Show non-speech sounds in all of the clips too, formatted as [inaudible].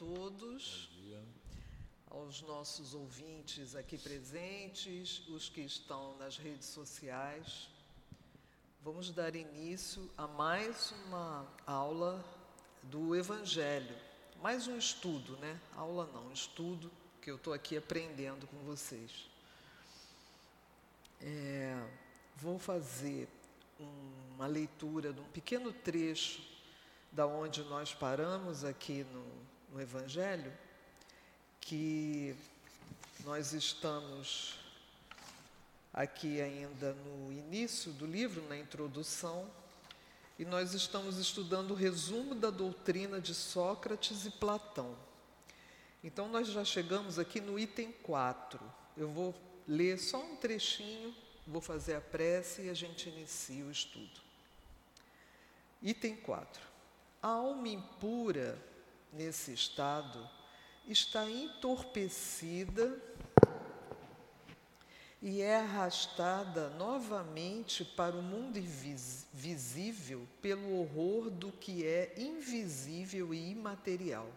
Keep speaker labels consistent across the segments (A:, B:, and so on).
A: todos, aos nossos ouvintes aqui presentes, os que estão nas redes sociais. Vamos dar início a mais uma aula do Evangelho, mais um estudo, né? Aula não, estudo que eu estou aqui aprendendo com vocês. É, vou fazer uma leitura de um pequeno trecho da onde nós paramos aqui no, no Evangelho, que nós estamos aqui ainda no início do livro, na introdução, e nós estamos estudando o resumo da doutrina de Sócrates e Platão. Então, nós já chegamos aqui no item 4. Eu vou ler só um trechinho, vou fazer a prece e a gente inicia o estudo. Item 4. A alma impura, nesse estado, está entorpecida e é arrastada novamente para o mundo visível pelo horror do que é invisível e imaterial.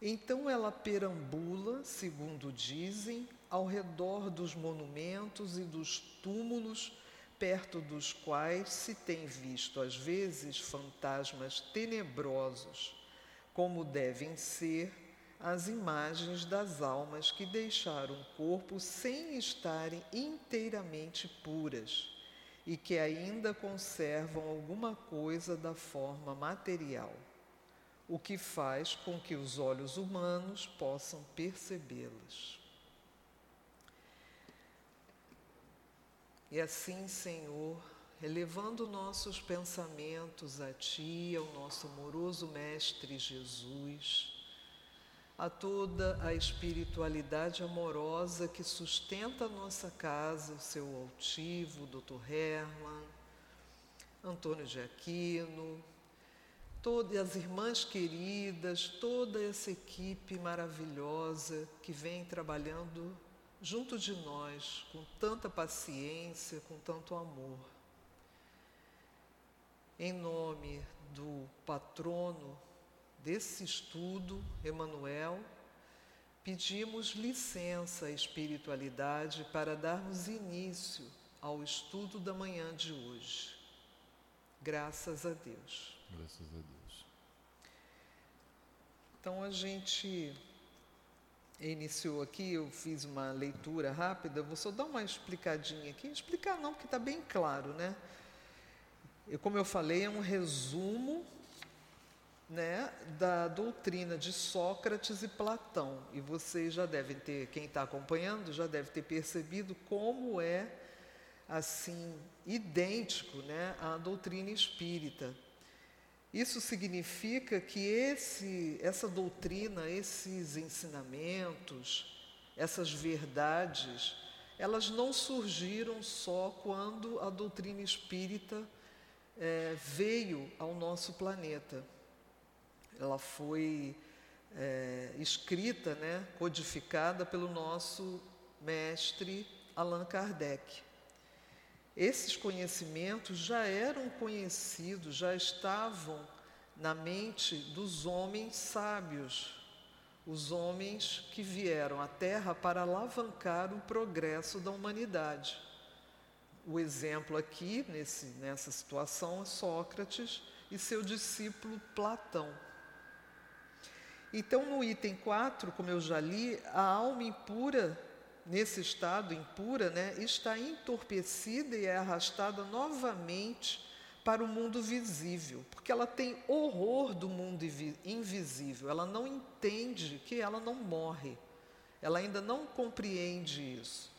A: Então ela perambula, segundo dizem, ao redor dos monumentos e dos túmulos perto dos quais se tem visto às vezes fantasmas tenebrosos, como devem ser as imagens das almas que deixaram o corpo sem estarem inteiramente puras e que ainda conservam alguma coisa da forma material, o que faz com que os olhos humanos possam percebê-las. E assim, Senhor, elevando nossos pensamentos a Ti, ao nosso amoroso Mestre Jesus, a toda a espiritualidade amorosa que sustenta a nossa casa, o seu altivo, Dr. Herman, Antônio de Aquino, todas as irmãs queridas, toda essa equipe maravilhosa que vem trabalhando junto de nós, com tanta paciência, com tanto amor. Em nome do patrono desse estudo, Emanuel, pedimos licença à espiritualidade para darmos início ao estudo da manhã de hoje. Graças a Deus.
B: Graças a Deus.
A: Então a gente iniciou aqui, eu fiz uma leitura rápida, vou só dar uma explicadinha aqui. Explicar não, porque está bem claro, né? Eu, como eu falei, é um resumo né, da doutrina de Sócrates e Platão. E vocês já devem ter, quem está acompanhando, já deve ter percebido como é assim idêntico né, à doutrina espírita. Isso significa que esse, essa doutrina, esses ensinamentos, essas verdades, elas não surgiram só quando a doutrina espírita é, veio ao nosso planeta. Ela foi é, escrita, né, codificada pelo nosso mestre Allan Kardec. Esses conhecimentos já eram conhecidos, já estavam na mente dos homens sábios, os homens que vieram à Terra para alavancar o progresso da humanidade. O exemplo aqui, nesse, nessa situação, é Sócrates e seu discípulo Platão. Então, no item 4, como eu já li, a alma impura nesse estado impura, né, está entorpecida e é arrastada novamente para o mundo visível, porque ela tem horror do mundo invisível, ela não entende que ela não morre, ela ainda não compreende isso.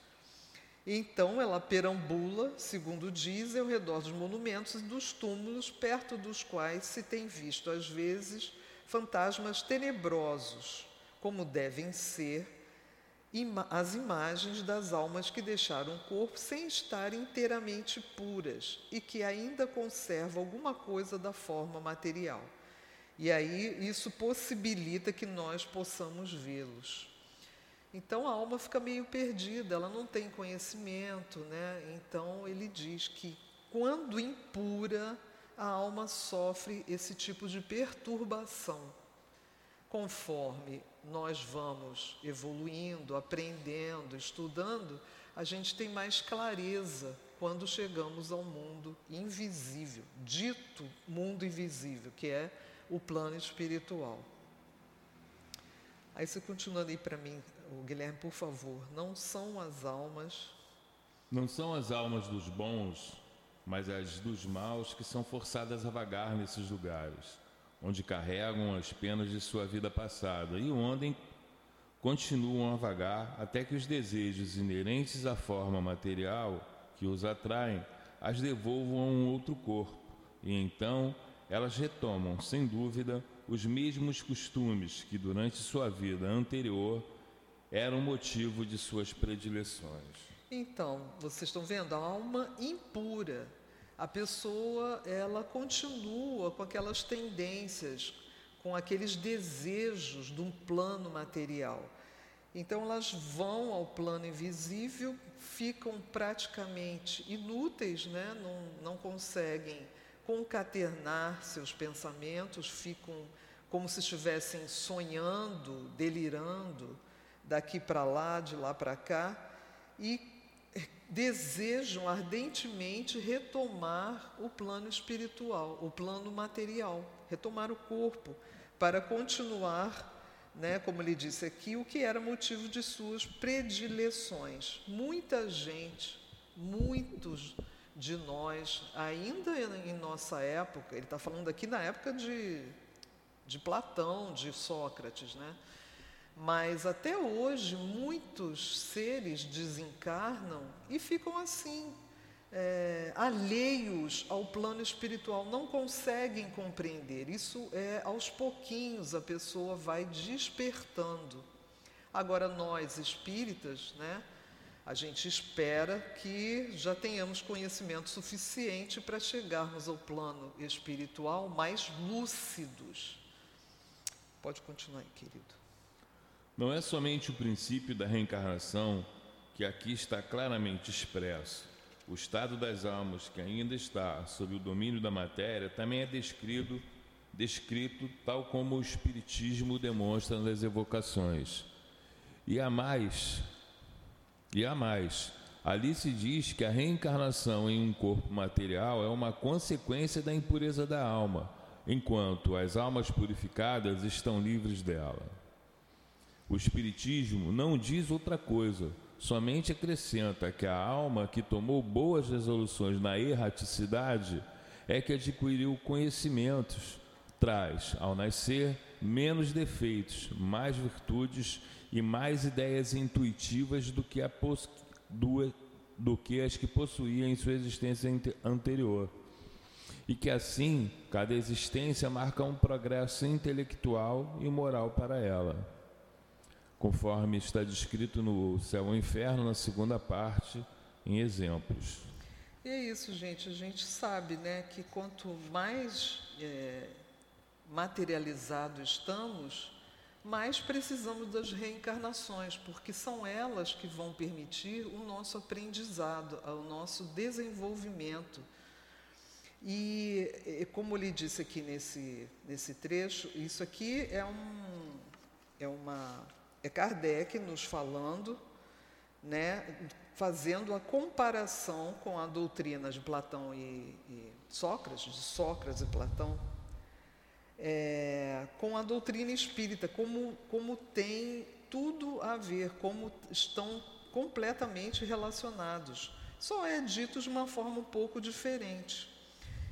A: Então ela perambula, segundo diz, ao redor dos monumentos e dos túmulos, perto dos quais se tem visto, às vezes, fantasmas tenebrosos, como devem ser as imagens das almas que deixaram o corpo sem estar inteiramente puras e que ainda conservam alguma coisa da forma material. E aí isso possibilita que nós possamos vê-los. Então a alma fica meio perdida, ela não tem conhecimento, né? Então ele diz que quando impura, a alma sofre esse tipo de perturbação conforme nós vamos evoluindo, aprendendo, estudando, a gente tem mais clareza quando chegamos ao mundo invisível, dito mundo invisível, que é o plano espiritual. Aí você continuando aí para mim, o Guilherme, por favor, não são as almas.
B: Não são as almas dos bons, mas as dos maus que são forçadas a vagar nesses lugares, onde carregam as penas de sua vida passada e onde continuam a vagar até que os desejos inerentes à forma material que os atraem as devolvam a um outro corpo, e então elas retomam, sem dúvida, os mesmos costumes que durante sua vida anterior eram motivo de suas predileções.
A: Então, vocês estão vendo a alma impura. A pessoa, ela continua com aquelas tendências, com aqueles desejos de um plano material. Então, elas vão ao plano invisível, ficam praticamente inúteis, né? não, não conseguem concaternar seus pensamentos, ficam como se estivessem sonhando, delirando, daqui para lá, de lá para cá, e desejam ardentemente retomar o plano espiritual, o plano material, retomar o corpo, para continuar, né, como ele disse aqui, o que era motivo de suas predileções. Muita gente, muitos de nós, ainda em nossa época, ele está falando aqui na época de, de Platão, de Sócrates, né? Mas até hoje muitos seres desencarnam e ficam assim, é, alheios ao plano espiritual, não conseguem compreender. Isso é aos pouquinhos a pessoa vai despertando. Agora nós espíritas, né? A gente espera que já tenhamos conhecimento suficiente para chegarmos ao plano espiritual mais lúcidos. Pode continuar aí, querido.
B: Não é somente o princípio da reencarnação que aqui está claramente expresso. O estado das almas que ainda está sob o domínio da matéria também é descrito, descrito tal como o Espiritismo demonstra nas evocações. E há mais, e há mais. Ali se diz que a reencarnação em um corpo material é uma consequência da impureza da alma, enquanto as almas purificadas estão livres dela. O Espiritismo não diz outra coisa, somente acrescenta que a alma que tomou boas resoluções na erraticidade é que adquiriu conhecimentos, traz, ao nascer, menos defeitos, mais virtudes e mais ideias intuitivas do que, a do, do que as que possuía em sua existência anterior. E que assim, cada existência marca um progresso intelectual e moral para ela, conforme está descrito no Céu e Inferno, na segunda parte, em exemplos.
A: E é isso, gente. A gente sabe né, que quanto mais é, materializado estamos, mais precisamos das reencarnações, porque são elas que vão permitir o nosso aprendizado, o nosso desenvolvimento. E, como ele disse aqui nesse, nesse trecho, isso aqui é, um, é, uma, é Kardec nos falando, né, fazendo a comparação com a doutrina de Platão e, e Sócrates, de Sócrates e Platão, é, com a doutrina espírita, como, como tem tudo a ver, como estão completamente relacionados. Só é dito de uma forma um pouco diferente.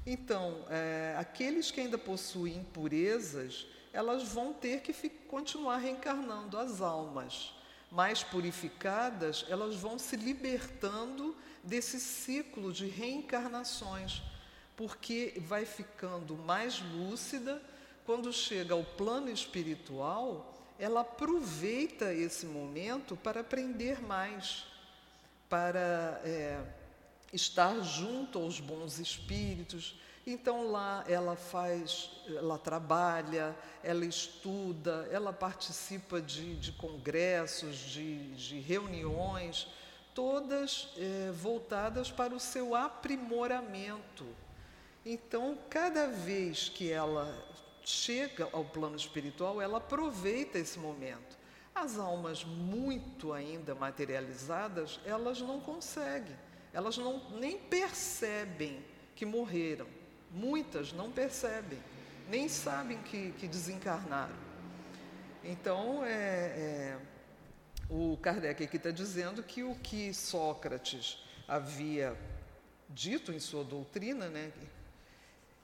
A: Então, é, aqueles que ainda possuem impurezas, elas vão ter que continuar reencarnando. As almas mais purificadas, elas vão se libertando desse ciclo de reencarnações, porque vai ficando mais lúcida quando chega ao plano espiritual, ela aproveita esse momento para aprender mais, para é, estar junto aos bons espíritos. Então lá ela faz, ela trabalha, ela estuda, ela participa de, de congressos, de, de, reuniões, todas é, voltadas para o seu aprimoramento. Então, cada vez que ela chega ao plano espiritual, ela aproveita esse momento. As almas muito ainda materializadas, elas não conseguem, elas não, nem percebem que morreram. Muitas não percebem, nem sabem que, que desencarnaram. Então, é, é, o Kardec aqui está dizendo que o que Sócrates havia dito em sua doutrina, né,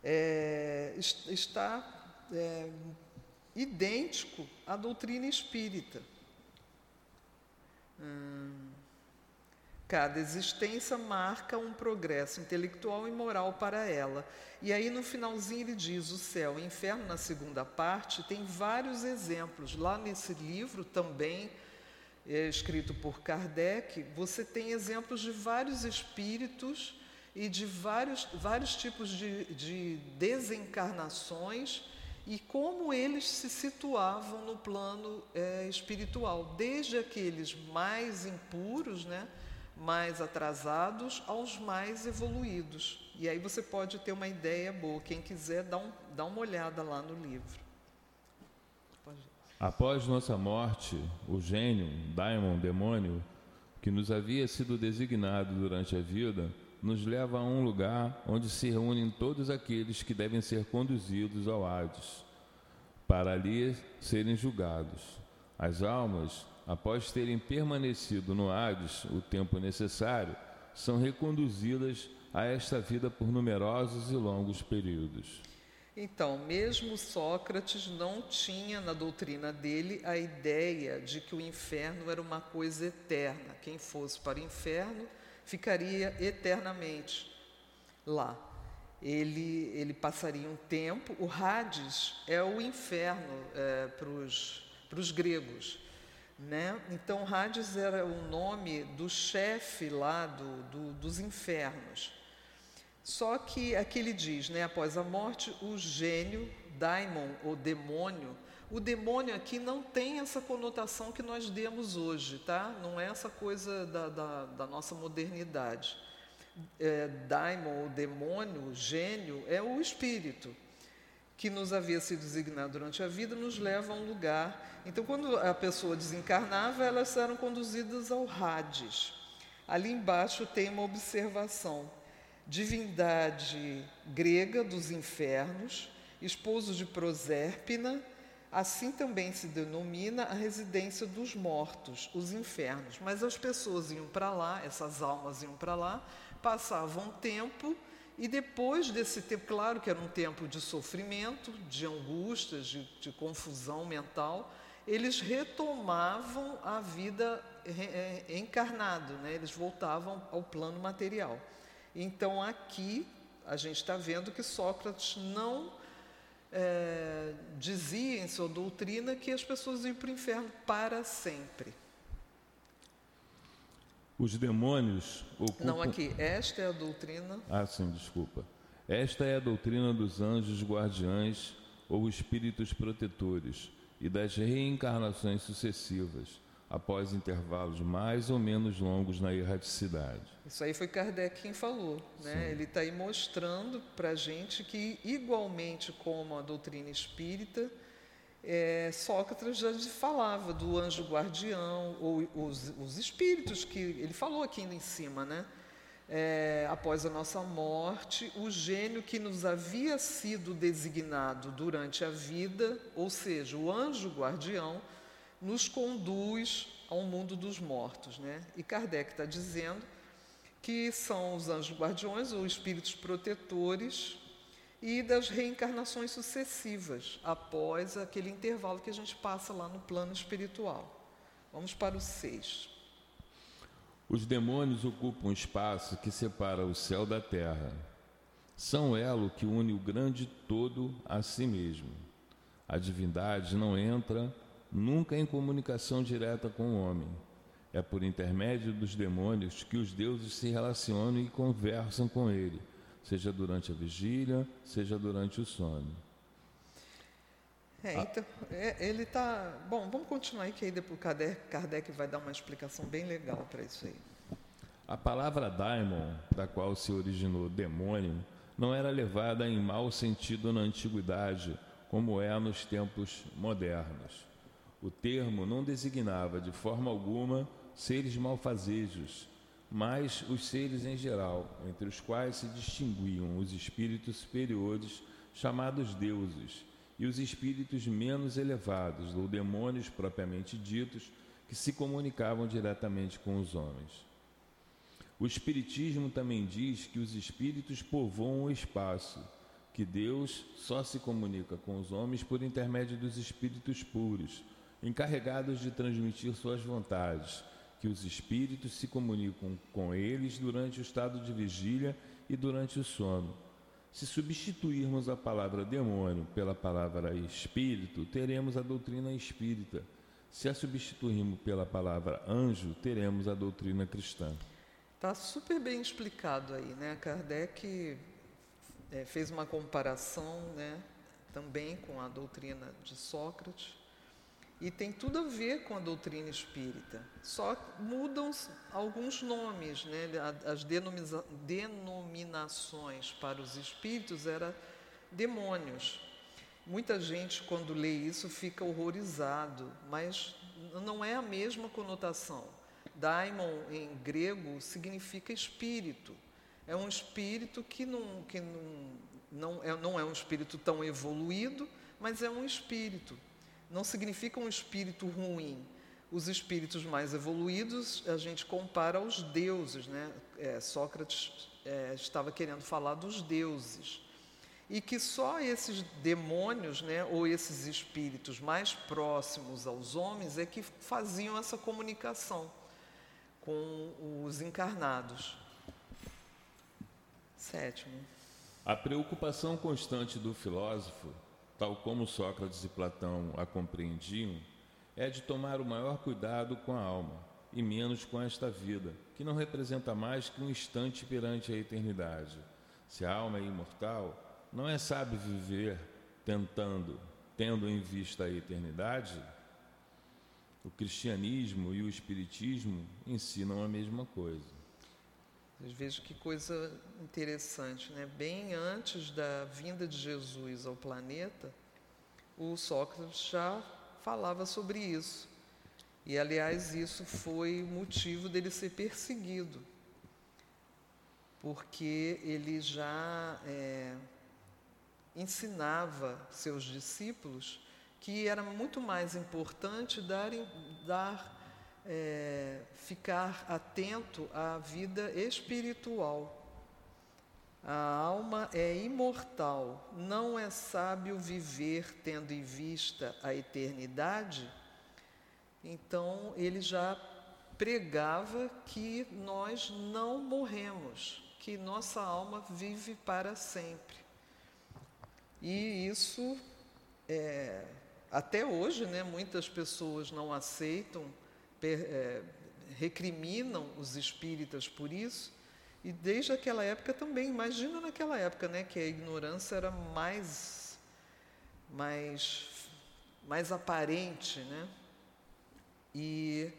A: é, está é, idêntico à doutrina espírita. Hum, cada existência marca um progresso intelectual e moral para ela. E aí no finalzinho ele diz: o céu e o inferno, na segunda parte, tem vários exemplos. Lá nesse livro também, é, escrito por Kardec, você tem exemplos de vários espíritos e de vários, vários tipos de, de desencarnações e como eles se situavam no plano é, espiritual, desde aqueles mais impuros, né, mais atrasados, aos mais evoluídos. E aí você pode ter uma ideia boa. Quem quiser, dá, um, dá uma olhada lá no livro.
B: Após nossa morte, o gênio, daimon, demônio, que nos havia sido designado durante a vida, nos leva a um lugar onde se reúnem todos aqueles que devem ser conduzidos ao Hades, para ali serem julgados. As almas, após terem permanecido no Hades o tempo necessário, são reconduzidas a esta vida por numerosos e longos períodos.
A: Então, mesmo Sócrates não tinha na doutrina dele a ideia de que o inferno era uma coisa eterna. Quem fosse para o inferno ficaria eternamente lá. Ele, ele passaria um tempo. O Hades é o inferno é, para os gregos. Né? Então, Hades era o nome do chefe lá do, do, dos infernos. Só que aqui ele diz, né, após a morte, o gênio, daimon ou demônio, o demônio aqui não tem essa conotação que nós demos hoje, tá? Não é essa coisa da, da, da nossa modernidade. É, daimon, o demônio, gênio, é o espírito que nos havia sido designado durante a vida, nos leva a um lugar. Então, quando a pessoa desencarnava, elas eram conduzidas ao Hades. Ali embaixo tem uma observação divindade grega dos infernos, esposo de Prosérpina, assim também se denomina a residência dos mortos, os infernos. Mas as pessoas iam para lá, essas almas iam para lá, passavam tempo e depois desse tempo, claro que era um tempo de sofrimento, de angústias, de, de confusão mental, eles retomavam a vida é, encarnado, né? eles voltavam ao plano material. Então, aqui, a gente está vendo que Sócrates não é, dizia em sua doutrina que as pessoas iam para o inferno para sempre.
B: Os demônios ocupam...
A: Não, aqui, esta é a doutrina.
B: Ah, sim, desculpa. Esta é a doutrina dos anjos guardiães ou espíritos protetores e das reencarnações sucessivas após intervalos mais ou menos longos na erraticidade.
A: Isso aí foi Kardec quem falou. Né? Ele está aí mostrando para a gente que, igualmente como a doutrina espírita, é, Sócrates já falava do anjo guardião, ou os, os espíritos que ele falou aqui em cima, né? É, após a nossa morte, o gênio que nos havia sido designado durante a vida, ou seja, o anjo guardião, nos conduz ao mundo dos mortos. Né? E Kardec está dizendo que são os anjos guardiões ou espíritos protetores e das reencarnações sucessivas após aquele intervalo que a gente passa lá no plano espiritual. Vamos para o 6.
B: Os demônios ocupam um espaço que separa o céu da terra. São elo que une o grande todo a si mesmo. A divindade não entra nunca em comunicação direta com o homem. É por intermédio dos demônios que os deuses se relacionam e conversam com ele, seja durante a vigília, seja durante o sono.
A: É, então, é, ele está. Bom, vamos continuar aí, que aí depois Kardec, Kardec vai dar uma explicação bem legal para isso aí.
B: A palavra daimon, da qual se originou demônio, não era levada em mau sentido na antiguidade como é nos tempos modernos. O termo não designava de forma alguma seres malfazejos, mas os seres em geral, entre os quais se distinguiam os espíritos superiores, chamados deuses, e os espíritos menos elevados, ou demônios propriamente ditos, que se comunicavam diretamente com os homens. O Espiritismo também diz que os espíritos povoam o espaço, que Deus só se comunica com os homens por intermédio dos espíritos puros, encarregados de transmitir suas vontades, que os espíritos se comunicam com eles durante o estado de vigília e durante o sono. Se substituirmos a palavra demônio pela palavra espírito, teremos a doutrina espírita. Se a substituirmos pela palavra anjo, teremos a doutrina cristã.
A: Está super bem explicado aí, né? Kardec é, fez uma comparação, né, também com a doutrina de Sócrates e tem tudo a ver com a doutrina espírita. Só mudam alguns nomes, né? As denominações para os espíritos era demônios. Muita gente, quando lê isso, fica horrorizado, mas não é a mesma conotação. Daimon, em grego, significa espírito. É um espírito que não, que não, não, é, não é um espírito tão evoluído, mas é um espírito não significa um espírito ruim. Os espíritos mais evoluídos a gente compara aos deuses, né? É, Sócrates é, estava querendo falar dos deuses e que só esses demônios, né, ou esses espíritos mais próximos aos homens é que faziam essa comunicação com os encarnados. Sétimo.
B: A preocupação constante do filósofo tal como Sócrates e Platão a compreendiam, é de tomar o maior cuidado com a alma e menos com esta vida, que não representa mais que um instante perante a eternidade. Se a alma é imortal, não é sábio viver tentando, tendo em vista a eternidade? O cristianismo e o espiritismo ensinam a mesma coisa.
A: Vejam que coisa interessante, né? Bem antes da vinda de Jesus ao planeta, o Sócrates já falava sobre isso. E, aliás, isso foi motivo dele ser perseguido, porque ele já é, ensinava seus discípulos que era muito mais importante dar, dar é, ficar atento à vida espiritual. A alma é imortal, não é sábio viver tendo em vista a eternidade. Então, ele já pregava que nós não morremos, que nossa alma vive para sempre. E isso, é, até hoje, né, muitas pessoas não aceitam é, recriminam os espíritas por isso, e desde aquela época também, imagina naquela época, né, que a ignorância era mais, mais, mais aparente, né? E,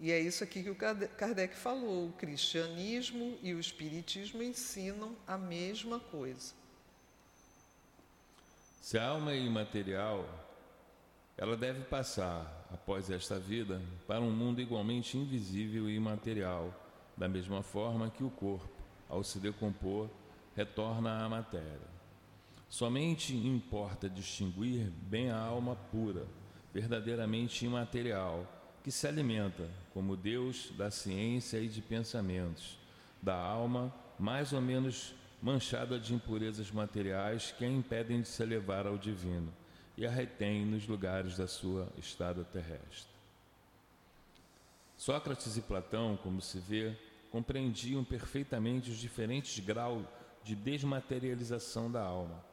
A: e é isso aqui que o Kardec falou: o cristianismo e o espiritismo ensinam a mesma coisa.
B: Se a alma é imaterial, ela deve passar após esta vida, para um mundo igualmente invisível e imaterial, da mesma forma que o corpo, ao se decompor, retorna à matéria. Somente importa distinguir bem a alma pura, verdadeiramente imaterial, que se alimenta, como Deus, da ciência e de pensamentos, da alma mais ou menos manchada de impurezas materiais que a impedem de se elevar ao divino e a retém nos lugares da sua estada terrestre. Sócrates e Platão, como se vê, compreendiam perfeitamente os diferentes graus de desmaterialização da alma.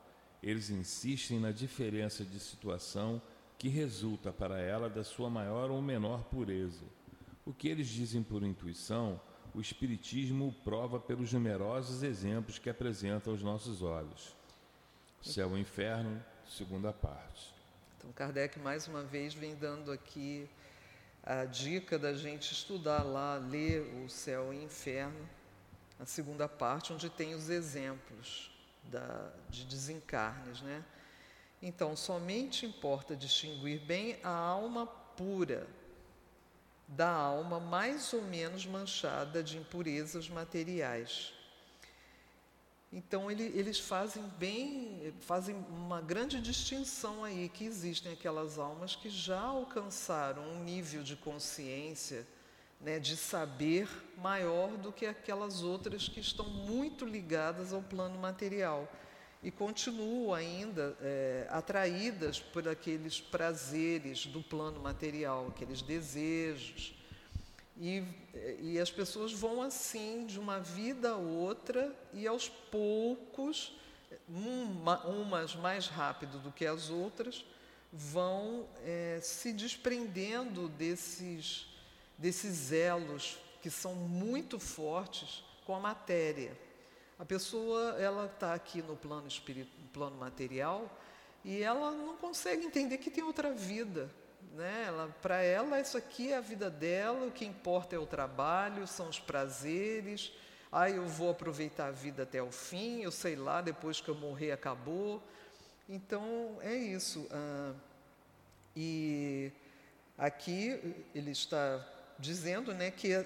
B: Eles insistem na diferença de situação que resulta para ela da sua maior ou menor pureza. O que eles dizem por intuição, o Espiritismo o prova pelos numerosos exemplos que apresenta aos nossos olhos. Céu e inferno, segunda parte.
A: Então, Kardec, mais uma vez, vem dando aqui a dica da gente estudar lá, ler o céu e o inferno, a segunda parte, onde tem os exemplos da, de desencarnes, né? Então, somente importa distinguir bem a alma pura da alma mais ou menos manchada de impurezas materiais. Então ele, eles fazem bem, fazem uma grande distinção aí que existem aquelas almas que já alcançaram um nível de consciência, né, de saber maior do que aquelas outras que estão muito ligadas ao plano material e continuam ainda é, atraídas por aqueles prazeres do plano material, aqueles desejos. E, e as pessoas vão assim de uma vida a outra e aos poucos, uma, umas mais rápido do que as outras, vão é, se desprendendo desses, desses elos que são muito fortes com a matéria. A pessoa ela está aqui no plano espírito, no plano material e ela não consegue entender que tem outra vida, né? Ela, para ela isso aqui é a vida dela, o que importa é o trabalho, são os prazeres. Ah, eu vou aproveitar a vida até o fim, eu sei lá, depois que eu morrer acabou. Então é isso. Ah, e aqui ele está dizendo, né, que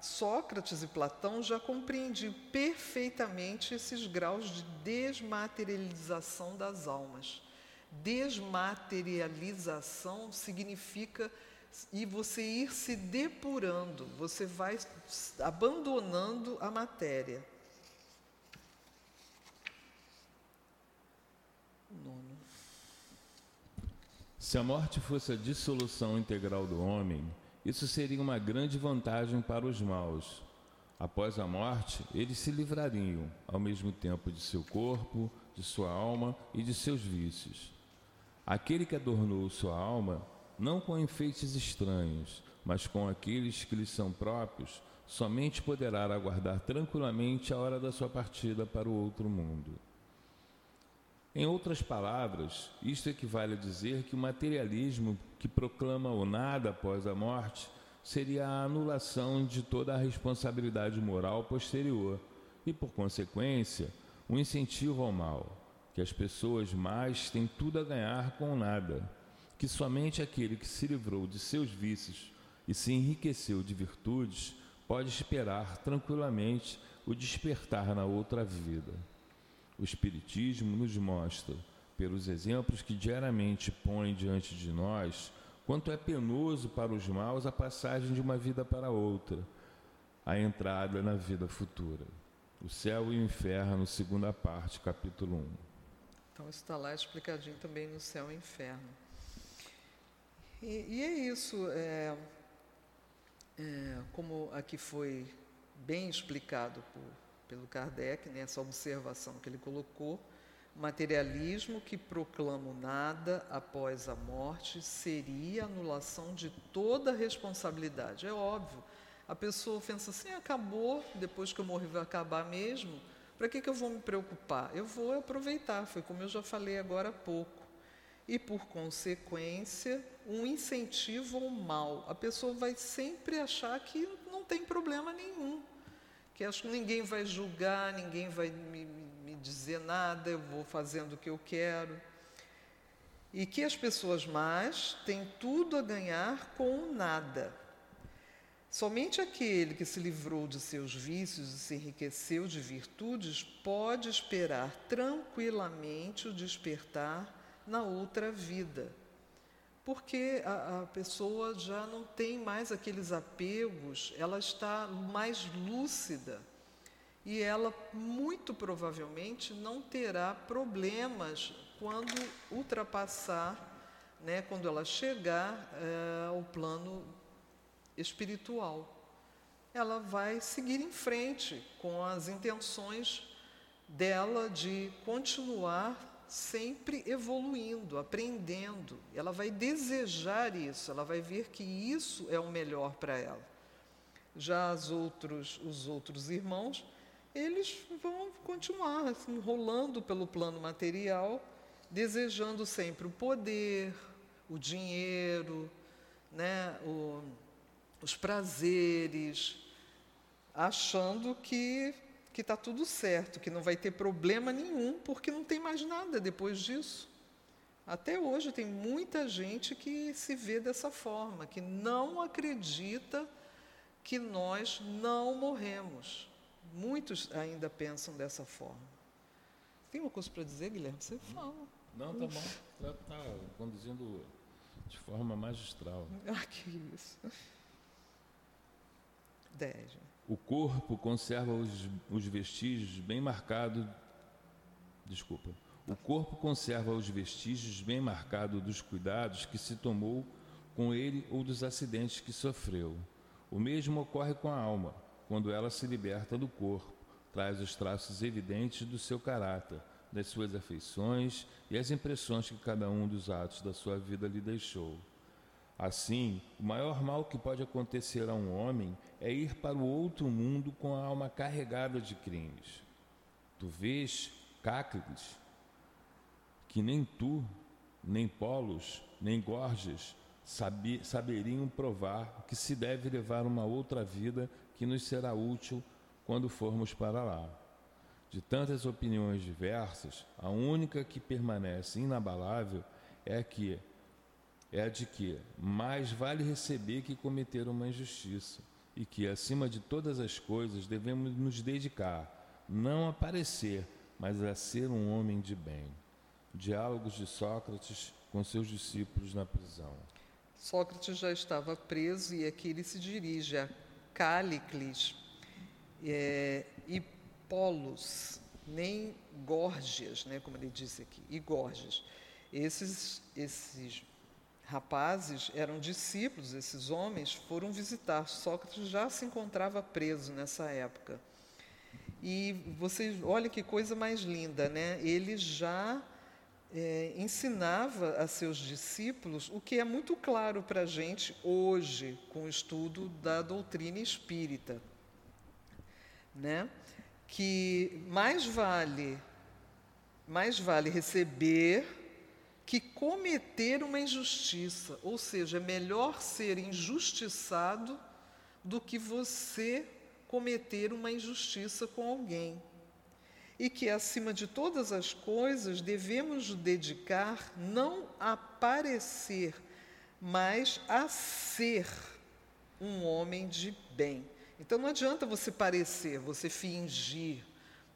A: Sócrates e Platão já compreendiam perfeitamente esses graus de desmaterialização das almas. Desmaterialização significa e você ir se depurando, você vai abandonando a matéria.
B: Nono. Se a morte fosse a dissolução integral do homem, isso seria uma grande vantagem para os maus. Após a morte, eles se livrariam, ao mesmo tempo, de seu corpo, de sua alma e de seus vícios. Aquele que adornou sua alma, não com enfeites estranhos, mas com aqueles que lhe são próprios, somente poderá aguardar tranquilamente a hora da sua partida para o outro mundo. Em outras palavras, isto equivale a dizer que o materialismo que proclama o nada após a morte seria a anulação de toda a responsabilidade moral posterior e, por consequência, um incentivo ao mal, que as pessoas mais têm tudo a ganhar com nada, que somente aquele que se livrou de seus vícios e se enriqueceu de virtudes pode esperar tranquilamente o despertar na outra vida. O Espiritismo nos mostra, pelos exemplos que diariamente põe diante de nós, quanto é penoso para os maus a passagem de uma vida para outra, a entrada na vida futura. O céu e o inferno, segunda parte, capítulo 1.
A: Então, isso está lá explicadinho também no céu e inferno. E, e é isso, é, é, como aqui foi bem explicado por pelo Kardec, nessa observação que ele colocou, materialismo que proclama o nada após a morte seria anulação de toda responsabilidade. É óbvio. A pessoa pensa assim, acabou, depois que eu morrer vai acabar mesmo, para que, que eu vou me preocupar? Eu vou aproveitar, foi como eu já falei agora há pouco. E, por consequência, um incentivo ao mal. A pessoa vai sempre achar que não tem problema nenhum que acho que ninguém vai julgar, ninguém vai me, me dizer nada, eu vou fazendo o que eu quero. E que as pessoas más têm tudo a ganhar com nada. Somente aquele que se livrou de seus vícios e se enriqueceu de virtudes pode esperar tranquilamente o despertar na outra vida. Porque a, a, pessoa já não tem mais aqueles apegos, ela está mais lúcida. E ela muito provavelmente não terá problemas quando ultrapassar, né, quando ela chegar é, ao plano espiritual. Ela vai seguir em frente com as intenções dela de continuar sempre evoluindo, aprendendo. Ela vai desejar isso, ela vai ver que isso é o melhor para ela. Já os outros, os outros irmãos, eles vão continuar assim, rolando pelo plano material, desejando sempre o poder, o dinheiro, né, o, os prazeres, achando que que está tudo certo, que não vai ter problema nenhum, porque não tem mais nada depois disso. Até hoje tem muita gente que se vê dessa forma, que não acredita que nós não morremos. Muitos ainda pensam dessa forma. Tem uma coisa para dizer, Guilherme? Você fala.
B: Não, tá bom. Está tá conduzindo de forma magistral. [laughs]
A: Ah, que isso. Dez.
B: O corpo conserva os, os vestígios bem marcados. Desculpa. O corpo conserva os vestígios bem marcados dos cuidados que se tomou com ele ou dos acidentes que sofreu. O mesmo ocorre com a alma, quando ela se liberta do corpo, traz os traços evidentes do seu caráter, das suas afeições e as impressões que cada um dos atos da sua vida lhe deixou. Assim, o maior mal que pode acontecer a um homem é ir para o outro mundo com a alma carregada de crimes. Tu vês Cáclides, que nem tu, nem Polos, nem Gorges saberiam provar que se deve levar uma outra vida que nos será útil quando formos para lá. De tantas opiniões diversas, a única que permanece inabalável é que é a de que mais vale receber que cometer uma injustiça, e que acima de todas as coisas devemos nos dedicar não a parecer, mas a ser um homem de bem. Diálogos de Sócrates com seus discípulos na prisão.
A: Sócrates já estava preso e aqui ele se dirige a Cálicles é, e Polos, nem Górgias, né, como ele disse aqui, e Górgias. Esses, esses rapazes eram discípulos, esses homens foram visitar. Sócrates já se encontrava preso nessa época. E vocês, olha que coisa mais linda, né? Ele já é, ensinava a seus discípulos o que é muito claro para a gente hoje, com o estudo da doutrina espírita, né? que mais vale, mais vale receber que cometer uma injustiça, ou seja, é melhor ser injustiçado do que você cometer uma injustiça com alguém e que, acima de todas as coisas, devemos dedicar não a parecer, mas a ser um homem de bem. Então não adianta você parecer, você fingir,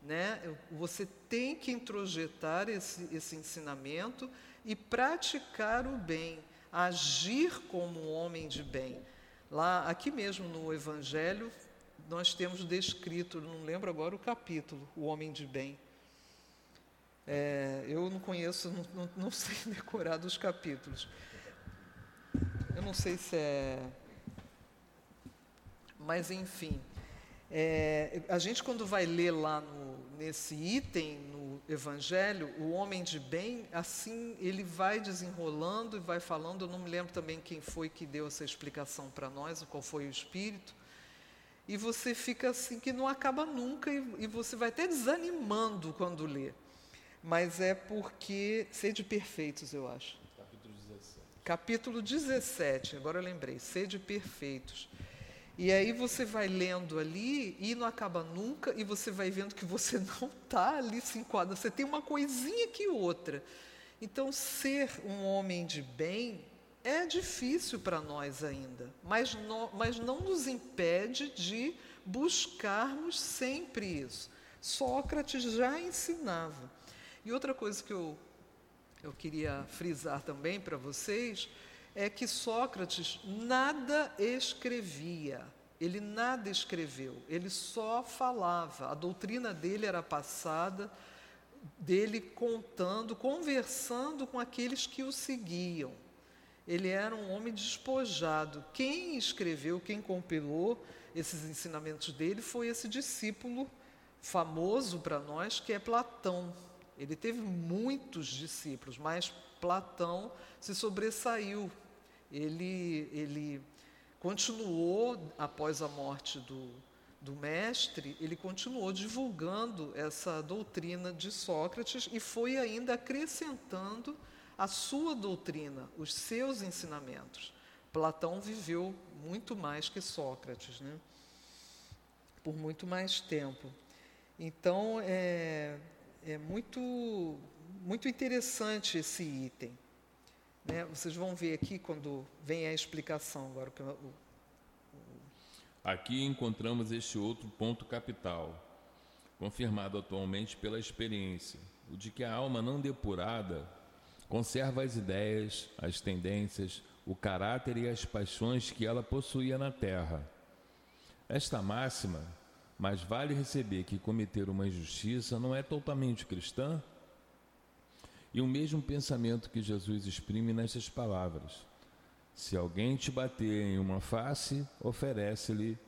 A: né? Você tem que introjetar esse, esse ensinamento e praticar o bem, agir como um homem de bem. Lá, aqui mesmo no Evangelho, nós temos descrito, não lembro agora o capítulo, o homem de bem. É, eu não conheço, não, não, [laughs] sei decorar dos capítulos. Eu não sei se é. Mas, enfim. É, a gente, quando vai ler lá no, nesse item, no Evangelho, o homem de bem, assim, ele vai desenrolando e vai falando. Eu não me lembro também quem foi que deu essa explicação para nós, qual foi o Espírito e você fica assim que não acaba nunca e, e você vai até desanimando quando lê. Mas é porque sede perfeitos, eu acho.
B: Capítulo 17.
A: Capítulo 17, agora eu lembrei, sede perfeitos. E aí você vai lendo ali e não acaba nunca, e você vai vendo que você [laughs] não está ali se enquadra, você tem uma coisinha que outra. Então, ser um homem de bem é difícil para nós ainda, mas, mas não nos impede de buscarmos sempre isso. Sócrates já ensinava. E outra coisa que eu, eu queria frisar também para vocês é que Sócrates nada escrevia, ele nada escreveu, ele só falava. A doutrina dele era passada, dele contando, conversando com aqueles que o seguiam. Ele era um homem despojado. Quem escreveu, quem compilou esses ensinamentos dele foi esse discípulo famoso para nós, que é Platão. Ele teve muitos discípulos, mas Platão se sobressaiu. Ele, ele continuou, após a morte do, do mestre, ele continuou divulgando essa doutrina de Sócrates e foi ainda acrescentando a sua doutrina, os seus ensinamentos. Platão viveu muito mais que Sócrates, né? por muito mais tempo. Então, é, é muito, muito interessante esse item. Né? Vocês vão ver aqui quando vem a explicação agora.
B: Aqui encontramos este outro ponto capital, confirmado atualmente pela experiência, o de que a alma não depurada conserva as ideias, as tendências, o caráter e as paixões que ela possuía na terra. Esta máxima, mais vale receber que cometer uma injustiça, não é totalmente cristã? E o mesmo pensamento que Jesus exprime nestas palavras: Se alguém te bater em uma face, oferece-lhe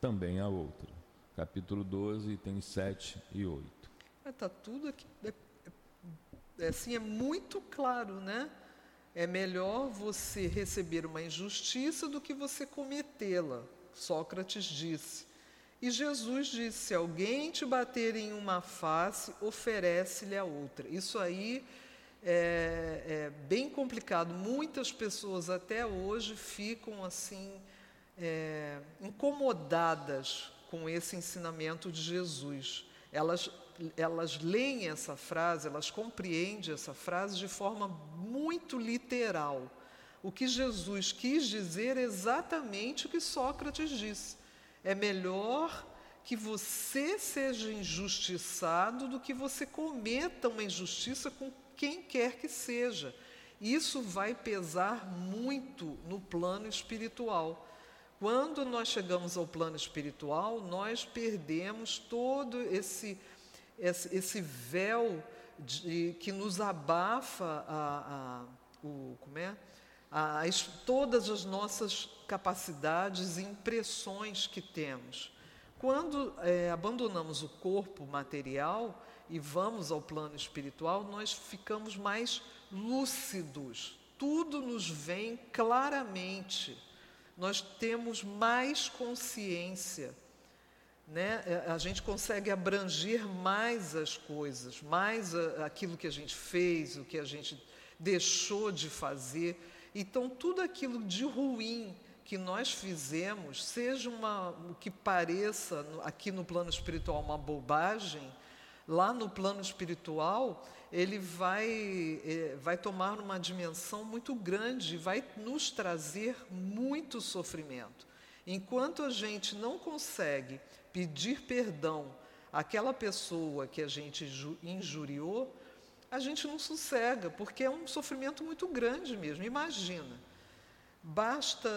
B: também a outra. Capítulo 12, tem 7 e 8.
A: Está tudo aqui. É, é, assim, é muito claro, né? É melhor você receber uma injustiça do que você cometê-la. Sócrates disse. E Jesus disse: se alguém te bater em uma face, oferece-lhe a outra. Isso aí é, é, bem complicado. Muitas pessoas até hoje ficam assim é, incomodadas com esse ensinamento de Jesus. Elas, elas leem essa frase, elas compreendem essa frase de forma muito literal. O que Jesus quis dizer é exatamente o que Sócrates disse. É melhor que você seja injustiçado do que você cometa uma injustiça com quem quer que seja. Isso vai pesar muito no plano espiritual. Quando nós chegamos ao plano espiritual, nós perdemos todo esse, esse, esse véu de, que nos abafa a, a, o, como é? A, as, todas as nossas capacidades e impressões que temos. Quando é, abandonamos o corpo material, e vamos ao plano espiritual, nós ficamos mais lúcidos. Tudo nos vem claramente. Nós temos mais consciência. Né? É, a gente consegue abranger mais as coisas, mais aquilo que a gente fez, o que a gente deixou de fazer. Então, tudo aquilo de ruim que nós fizemos, seja uma, o que pareça aqui no plano espiritual uma bobagem, lá no plano espiritual, ele vai, eh, vai tomar uma dimensão muito grande, vai nos trazer muito sofrimento. Enquanto a gente não consegue pedir perdão àquela pessoa que a gente injuriou, a gente não sossega, porque é um sofrimento muito grande mesmo. Imagina. Basta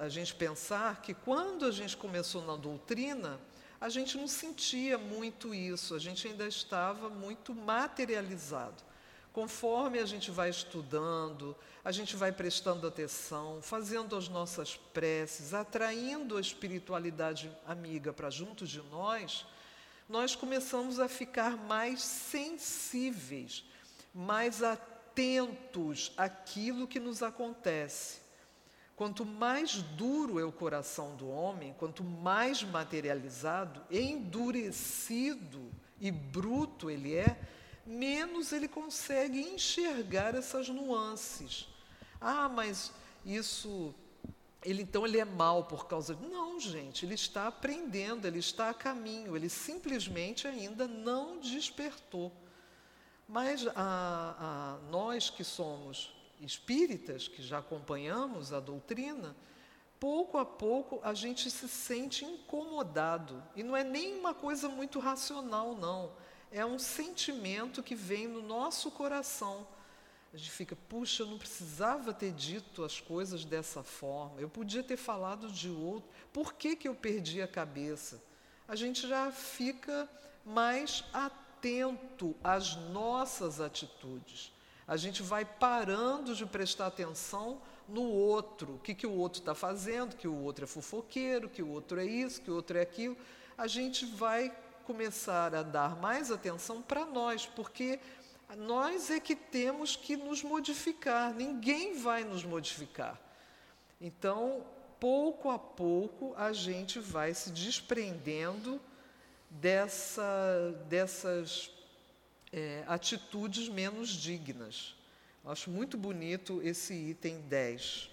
A: a, a gente pensar que quando a gente começou na doutrina, a gente não sentia muito isso, a gente ainda estava muito materializado. Conforme a gente vai estudando, a gente vai prestando atenção, fazendo as nossas preces, atraindo a espiritualidade amiga para junto de nós, nós começamos a ficar mais sensíveis, mais atentos àquilo que nos acontece. Quanto mais duro é o coração do homem, quanto mais materializado, endurecido e bruto ele é, menos ele consegue enxergar essas nuances. Ah, mas isso ele então ele é mal por causa de... não, gente, ele está aprendendo, ele está a caminho, ele simplesmente ainda não despertou. Mas a, a nós que somos espíritas, que já acompanhamos a doutrina, pouco a pouco a gente se sente incomodado. E não é nem uma coisa muito racional, não. É um sentimento que vem no nosso coração. A gente fica, puxa, eu não precisava ter dito as coisas dessa forma, eu podia ter falado de outro, por que, que eu perdi a cabeça? A gente já fica mais atento às nossas atitudes. A gente vai parando de prestar atenção no outro, o que, que o outro está fazendo, que o outro é fofoqueiro, que o outro é isso, que o outro é aquilo. A gente vai começar a dar mais atenção para nós, porque nós é que temos que nos modificar, ninguém vai nos modificar. Então, pouco a pouco, a gente vai se desprendendo dessa, dessas é, atitudes menos dignas. Acho muito bonito esse item 10.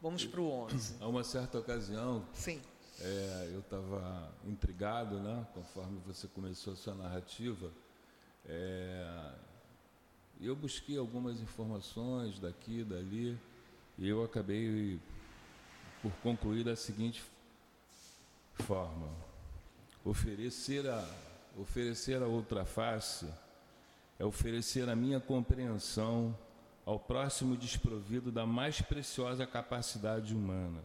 A: Vamos para o 11.
B: A uma certa ocasião,
A: Sim.
B: É, eu estava intrigado, né, conforme você começou a sua narrativa, é, eu busquei algumas informações daqui, dali, e eu acabei por concluir da seguinte forma: oferecer a, oferecer a outra face é oferecer a minha compreensão ao próximo desprovido da mais preciosa capacidade humana,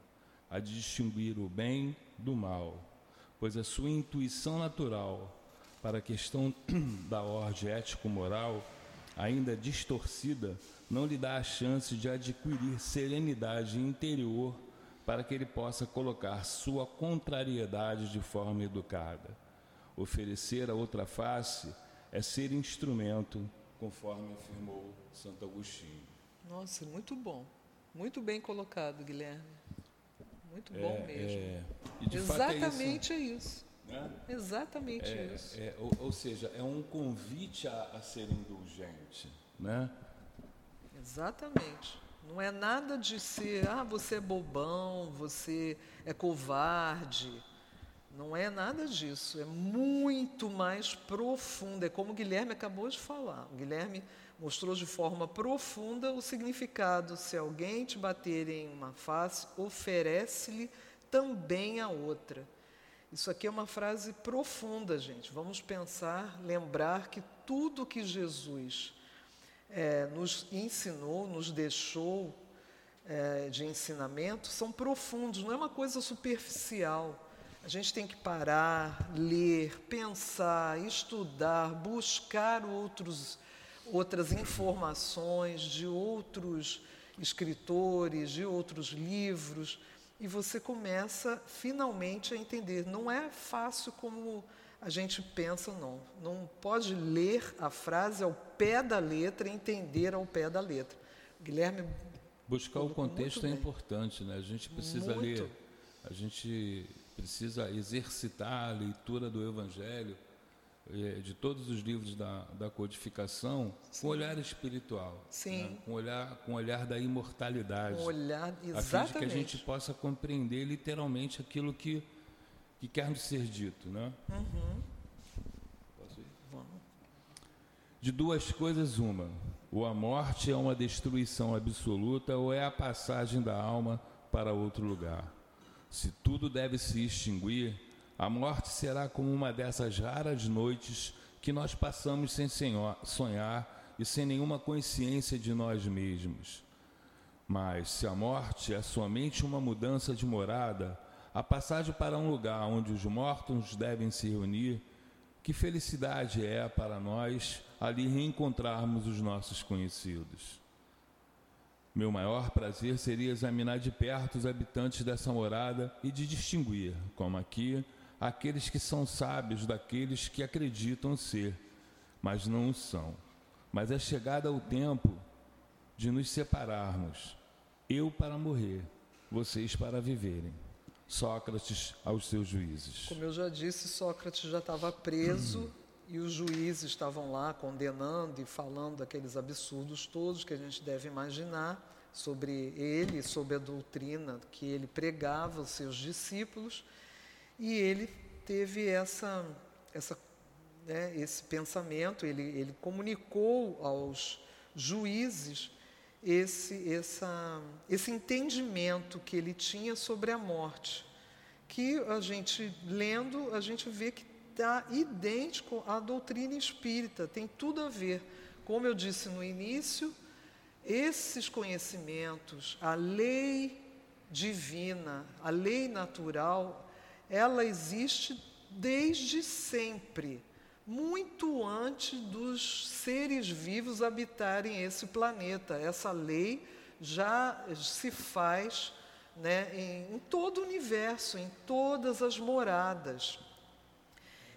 B: a de distinguir o bem do mal, pois a sua intuição natural para a questão [clears throat] da ordem ético-moral, ainda distorcida, não lhe dá a chance de adquirir serenidade interior para que ele possa colocar sua contrariedade de forma educada. Oferecer a outra face é ser instrumento, conforme afirmou Santo Agostinho.
A: Nossa, muito bom. Muito bem colocado, Guilherme. Muito bom
B: é,
A: mesmo.
B: É,
A: Exatamente
B: é
A: isso. É isso. Né? Exatamente
B: é,
A: isso.
B: É, ou, ou, seja, é um convite a, a ser indulgente. Né?
A: Exatamente. Não é nada de ser, ah, você é bobão, você é covarde. Não é nada disso. É muito mais profundo. É como o Guilherme acabou de falar. O Guilherme mostrou de forma profunda o significado. Se alguém te bater em uma face, oferece-lhe também a outra. Isso aqui é uma frase profunda, gente. Vamos pensar, lembrar que tudo que Jesus é, nos ensinou, nos deixou é, de ensinamento, são profundos, não é uma coisa superficial. A gente tem que parar, ler, pensar, estudar, buscar outros, outras informações de outros escritores, de outros livros, e você começa finalmente a entender. Não é fácil como a gente pensa, não. Não pode ler a frase ao pé da letra e entender ao pé da letra. Guilherme.
B: Buscar o contexto é importante, né? A gente precisa muito. ler, a gente precisa exercitar a leitura do Evangelho, eh, de todos os livros da, da codificação, Sim. com olhar espiritual.
A: Sim. Né?
B: Com olhar com olhar da imortalidade. Com
A: olhar,
B: exatamente. A fim de que a gente possa compreender literalmente aquilo que que quer nos ser dito, né?
A: Uhum.
B: Posso ir? Vamos. De duas coisas, uma: ou a morte é uma destruição absoluta, ou é a passagem da alma para outro lugar. Se tudo deve se extinguir, a morte será como uma dessas raras noites que nós passamos sem sonhar e sem nenhuma consciência de nós mesmos. Mas se a morte é somente uma mudança de morada, a passagem para um lugar onde os mortos devem se reunir, que felicidade é para nós ali reencontrarmos os nossos conhecidos. Meu maior prazer seria examinar de perto os habitantes dessa morada e de distinguir, como aqui, aqueles que são sábios daqueles que acreditam ser, mas não o são. Mas é chegada o tempo de nos separarmos, eu para morrer, vocês para viverem. Sócrates aos seus juízes.
A: Como eu já disse, Sócrates já estava preso uhum. [clears throat] e os juízes estavam lá condenando e falando aqueles absurdos todos que a gente deve imaginar sobre ele, sobre a doutrina que ele pregava aos seus discípulos. E ele teve essa, essa, né, esse pensamento, ele, ele comunicou aos juízes esse, essa, esse entendimento que ele tinha sobre a morte, que a gente lendo, a gente vê que está idêntico à doutrina espírita, tem tudo a ver. Como eu disse no início, esses conhecimentos, a lei divina, a lei natural, ela existe desde sempre muito antes dos seres vivos habitarem esse planeta. Essa lei já se faz né, em, em todo o universo, em todas as moradas.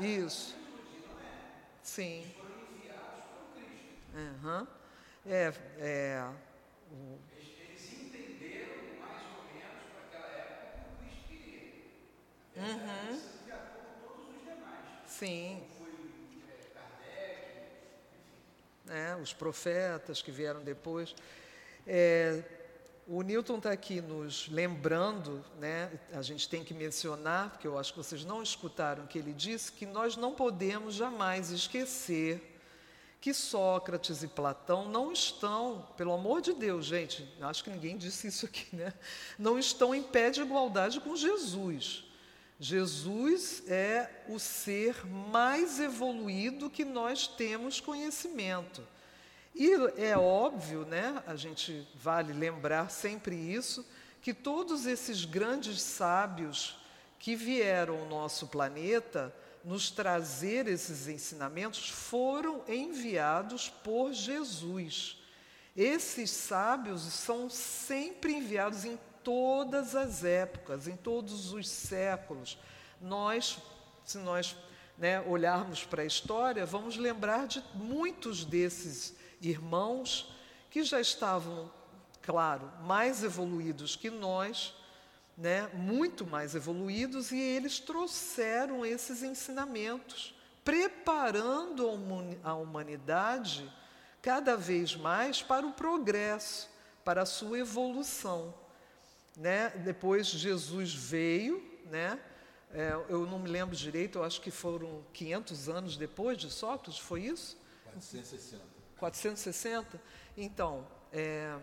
A: Isso. Sim. Uhum. É, é,
C: o... Eles entenderam mais ou menos para aquela época o Cristo queria.
A: Uhum.
C: De acordo com todos os demais.
A: Sim.
C: É,
A: os profetas que vieram depois. É, o Newton está aqui nos lembrando, né, a gente tem que mencionar, porque eu acho que vocês não escutaram que ele disse, que nós não podemos jamais esquecer que Sócrates e Platão não estão, pelo amor de Deus, gente, acho que ninguém disse isso aqui, né? Não estão em pé de igualdade com Jesus. Jesus é o ser mais evoluído que nós temos conhecimento. E é óbvio, né, a gente vale lembrar sempre isso, que todos esses grandes sábios que vieram ao nosso planeta nos trazer esses ensinamentos foram enviados por Jesus. Esses sábios são sempre enviados em todas as épocas, em todos os séculos. Nós, se nós né, olharmos para a história, vamos lembrar de muitos desses irmãos que já estavam, claro, mais evoluídos que nós, né, muito mais evoluídos, e eles trouxeram esses ensinamentos, preparando a humanidade cada vez mais para o progresso, para a sua evolução. Né? Depois Jesus veio, né? É, eu não me lembro direito, eu acho que foram 500 anos depois de Sócrates, foi isso?
B: 460.
A: 460? Então, é,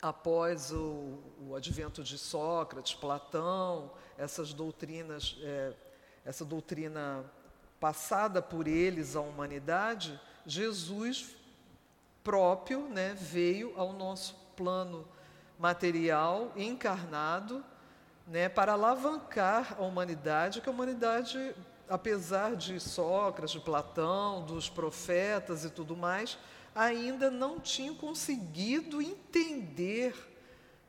A: após o, o, advento de Sócrates, Platão, essas doutrinas, é, essa doutrina passada por eles à humanidade, Jesus próprio né, veio ao nosso plano material, encarnado, né, para alavancar a humanidade, que a humanidade, apesar de Sócrates, de Platão, dos profetas e tudo mais, ainda não tinham conseguido entender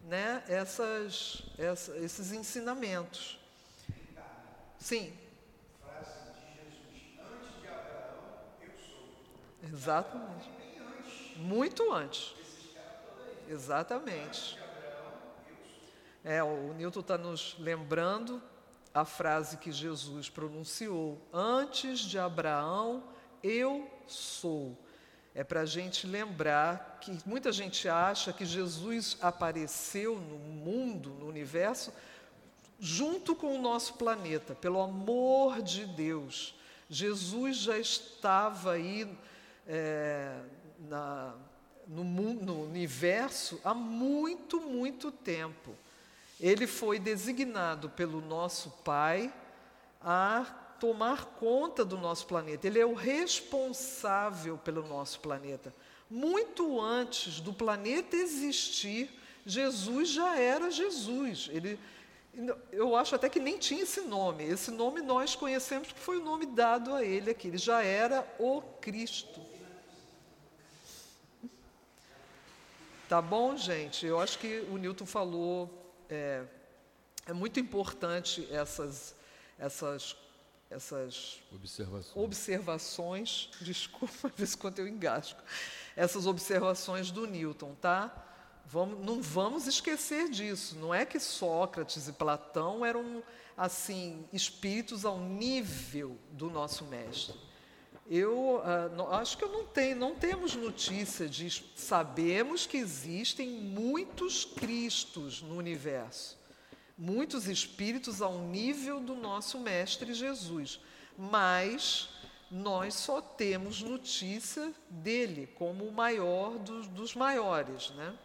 A: né, essas, essa, esses ensinamentos. Sim.
C: Frase de Jesus: Antes de Abraão, eu sou.
A: Exatamente. Muito antes. Exatamente. É, o Newton está nos lembrando a frase que Jesus pronunciou: Antes de Abraão, eu sou é para a gente lembrar que muita gente acha que Jesus apareceu no mundo, no universo, junto com o nosso planeta. Pelo amor de Deus, Jesus já estava aí é, na, no, no universo há muito, muito tempo. Ele foi designado pelo nosso Pai a tomar conta do nosso planeta, ele é o responsável pelo nosso planeta. Muito antes do planeta existir, Jesus já era Jesus. Ele, eu acho até que nem tinha esse nome. Esse nome nós conhecemos porque foi o nome dado a ele aqui. Ele já era o Cristo. Tá bom, gente? Eu acho que o Newton falou. É, é muito importante essas, essas essas
B: observações,
A: observações [laughs] desculpa, se quanto eu engasgo, essas observações do Newton, tá? Vamos, não vamos esquecer disso. Não é que Sócrates e Platão eram assim espíritos ao nível do nosso mestre. Eu uh, acho que eu não tenho, não temos notícia de sabemos que existem muitos Cristos no universo muitos espíritos ao nível do nosso Mestre Jesus, mas nós só temos notícia dele como o maior dos, dos maiores, né?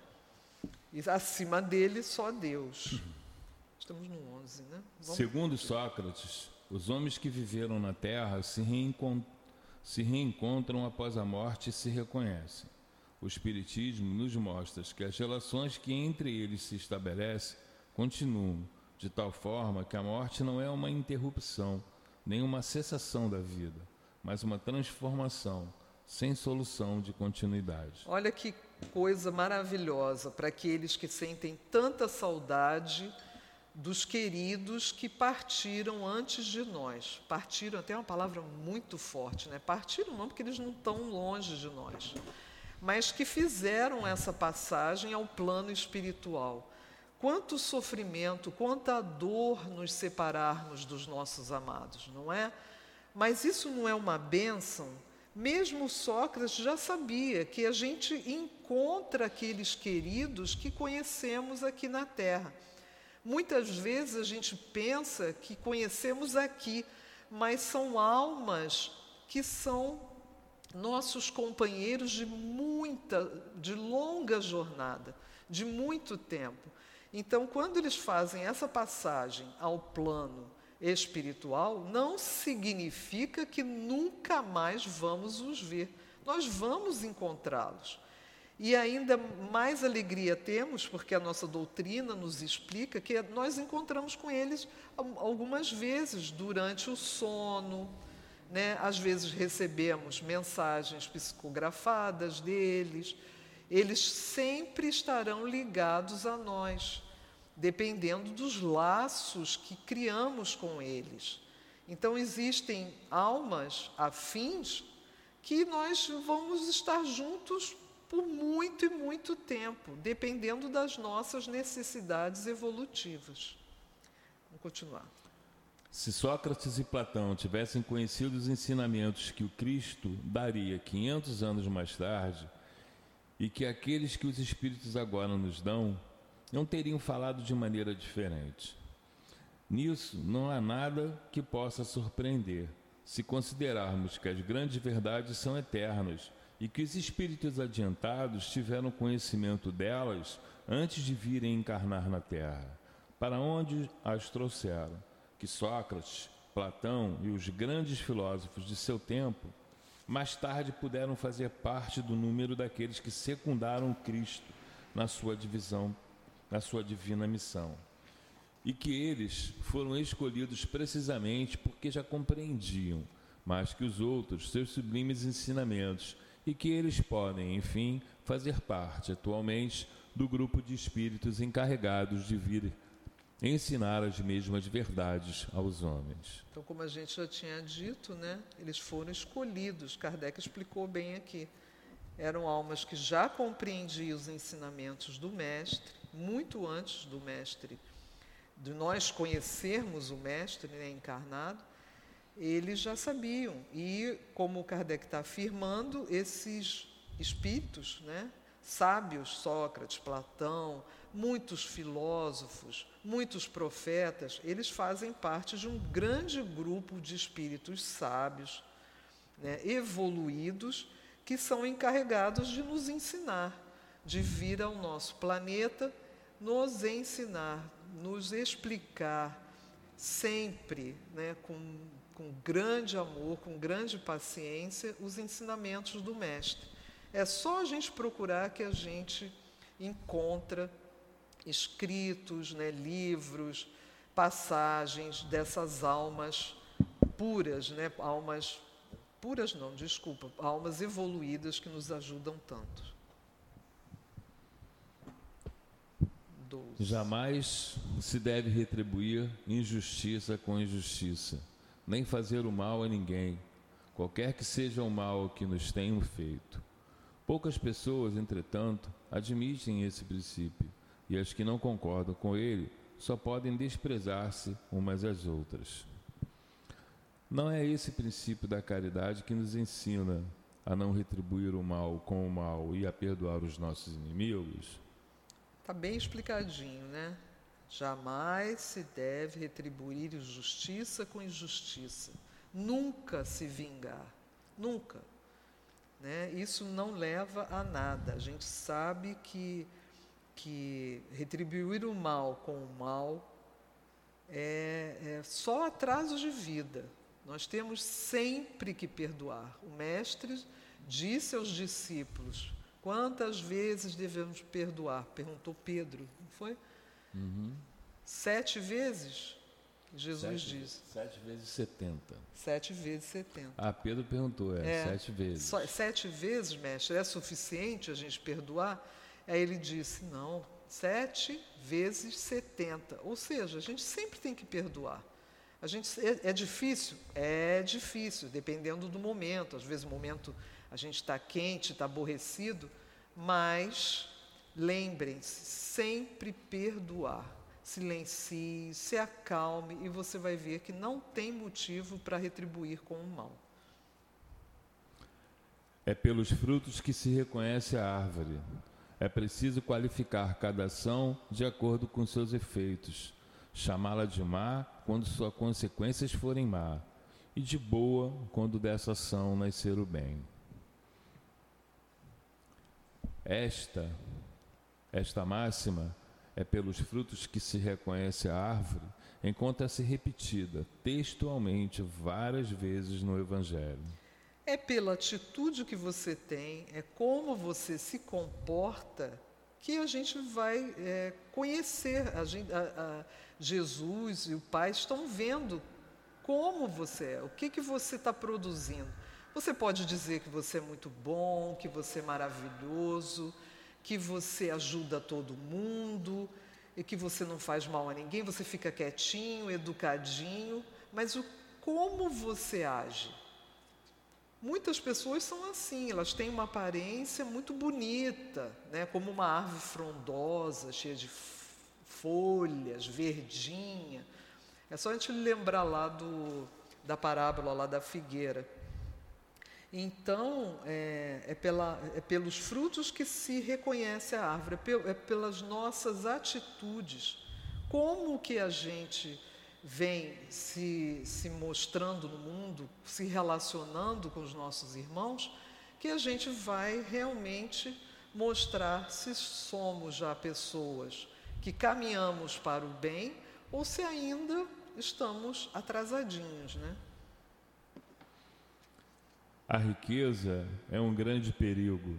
A: E acima dele só Deus. Estamos no 11, né?
B: Vamos... Segundo Sócrates, os homens que viveram na Terra se, reencont... se reencontram após a morte e se reconhecem. O Espiritismo nos mostra que as relações que entre eles se estabelecem continuam, de tal forma que a morte não é uma interrupção, nem uma cessação da vida, mas uma transformação sem solução de continuidade.
A: Olha que coisa maravilhosa para aqueles que sentem tanta saudade dos queridos que partiram antes de nós. Partiram até uma palavra muito forte, né? Partiram não porque eles não estão longe de nós, mas que fizeram essa passagem ao plano espiritual. Quanto sofrimento, quanta dor nos separarmos dos nossos amados, não é? Mas isso não é uma bênção? Mesmo Sócrates já sabia que a gente encontra aqueles queridos que conhecemos aqui na Terra. Muitas vezes a gente pensa que conhecemos aqui, mas são almas que são nossos companheiros de muita, de longa jornada, de muito tempo. Então, quando eles fazem essa passagem ao plano espiritual, não significa que nunca mais vamos os ver. Nós vamos encontrá-los. E ainda mais alegria temos, porque a nossa doutrina nos explica que nós encontramos com eles algumas vezes durante o sono, né? às vezes recebemos mensagens psicografadas deles, eles sempre estarão ligados a nós, dependendo dos laços que criamos com eles. Então, existem almas afins que nós vamos estar juntos por muito e muito tempo, dependendo das nossas necessidades evolutivas. Vamos continuar.
B: Se Sócrates e Platão tivessem conhecido os ensinamentos que o Cristo daria 500 anos mais tarde, e que aqueles que os Espíritos agora nos dão, não teriam falado de maneira diferente. Nisso não há nada que possa surpreender, se considerarmos que as grandes verdades são eternas e que os espíritos adiantados tiveram conhecimento delas antes de virem encarnar na Terra, para onde as trouxeram, que Sócrates, Platão e os grandes filósofos de seu tempo mais tarde puderam fazer parte do número daqueles que secundaram Cristo na sua divisão, na sua divina missão. E que eles foram escolhidos precisamente porque já compreendiam mais que os outros seus sublimes ensinamentos e que eles podem, enfim, fazer parte atualmente do grupo de espíritos encarregados de vir ensinar as mesmas verdades aos homens.
A: Então, como a gente já tinha dito, né, eles foram escolhidos. Kardec explicou bem aqui. Eram almas que já compreendiam os ensinamentos do mestre, muito antes do mestre, de nós conhecermos o mestre né, encarnado, eles já sabiam. E, como Kardec está afirmando, esses espíritos, né, sábios, Sócrates, Platão, muitos filósofos, muitos profetas, eles fazem parte de um grande grupo de espíritos sábios, né, evoluídos, que são encarregados de nos ensinar, de vir ao nosso planeta, nos ensinar, nos explicar sempre, né, com com grande amor, com grande paciência, os ensinamentos do Mestre. É só a gente procurar que a gente encontra escritos, né, livros, passagens dessas almas puras, né, almas puras não, desculpa, almas evoluídas que nos ajudam tanto.
B: 12. Jamais se deve retribuir injustiça com injustiça nem fazer o mal a ninguém, qualquer que seja o mal que nos tenham feito. Poucas pessoas, entretanto, admitem esse princípio, e as que não concordam com ele só podem desprezar-se umas às outras. Não é esse princípio da caridade que nos ensina a não retribuir o mal com o mal e a perdoar os nossos inimigos?
A: Está bem explicadinho, né? Jamais se deve retribuir injustiça com injustiça. Nunca se vingar. Nunca. Né? Isso não leva a nada. A gente sabe que, que retribuir o mal com o mal é, é só atraso de vida. Nós temos sempre que perdoar. O Mestre disse aos discípulos: quantas vezes devemos perdoar? Perguntou Pedro, não foi? Uhum. Sete vezes, Jesus
B: sete,
A: diz.
B: Sete vezes setenta.
A: Sete vezes setenta.
B: Ah, Pedro perguntou, é, é sete vezes.
A: Só, sete vezes, mestre, é suficiente a gente perdoar? Aí ele disse, não, Sete vezes setenta. Ou seja, a gente sempre tem que perdoar. A gente, é, é difícil? É difícil, dependendo do momento. Às vezes o momento a gente está quente, está aborrecido, mas lembrem-se, sempre perdoar. Silencie, se acalme e você vai ver que não tem motivo para retribuir com o mal.
B: É pelos frutos que se reconhece a árvore. É preciso qualificar cada ação de acordo com seus efeitos, chamá-la de má quando suas consequências forem má, e de boa quando dessa ação nascer o bem. Esta, esta máxima é pelos frutos que se reconhece a árvore, encontra-se repetida textualmente várias vezes no Evangelho.
A: É pela atitude que você tem, é como você se comporta, que a gente vai é, conhecer. A gente, a, a Jesus e o Pai estão vendo como você é, o que, que você está produzindo. Você pode dizer que você é muito bom, que você é maravilhoso, que você ajuda todo mundo e que você não faz mal a ninguém, você fica quietinho, educadinho, mas o como você age? Muitas pessoas são assim, elas têm uma aparência muito bonita, né? como uma árvore frondosa, cheia de folhas, verdinha. É só a gente lembrar lá do, da parábola lá da figueira. Então, é, é, pela, é pelos frutos que se reconhece a árvore, é, é pelas nossas atitudes. Como que a gente vem se, se mostrando no mundo, se relacionando com os nossos irmãos, que a gente vai realmente mostrar se somos já pessoas que caminhamos para o bem ou se ainda estamos atrasadinhos, né?
B: A riqueza é um grande perigo.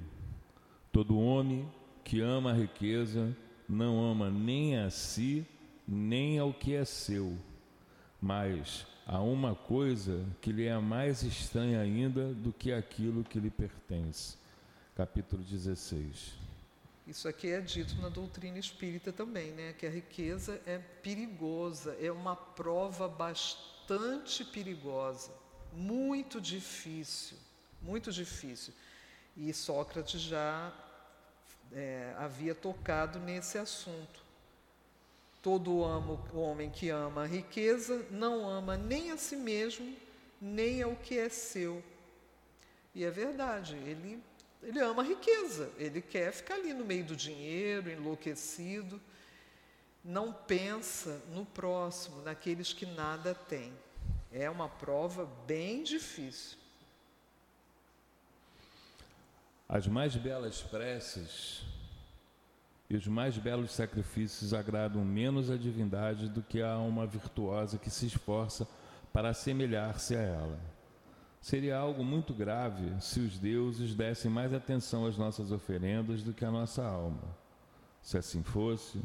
B: Todo homem que ama a riqueza não ama nem a si, nem ao que é seu. Mas há uma coisa que lhe é mais estranha ainda do que aquilo que lhe pertence. Capítulo 16.
A: Isso aqui é dito na doutrina espírita também, né? Que a riqueza é perigosa, é uma prova bastante perigosa, muito difícil, muito difícil. E Sócrates já é, havia tocado nesse assunto. Todo homem que ama a riqueza não ama nem a si mesmo, nem ao que é seu. E é verdade, ele, ele ama a riqueza, ele quer ficar ali no meio do dinheiro, enlouquecido, não pensa no próximo, naqueles que nada têm. É uma prova bem difícil.
B: As mais belas preces e os mais belos sacrifícios agradam menos a divindade do que a alma virtuosa que se esforça para assemelhar-se a ela. Seria algo muito grave se os deuses dessem mais atenção às nossas oferendas do que à nossa alma. Se assim fosse,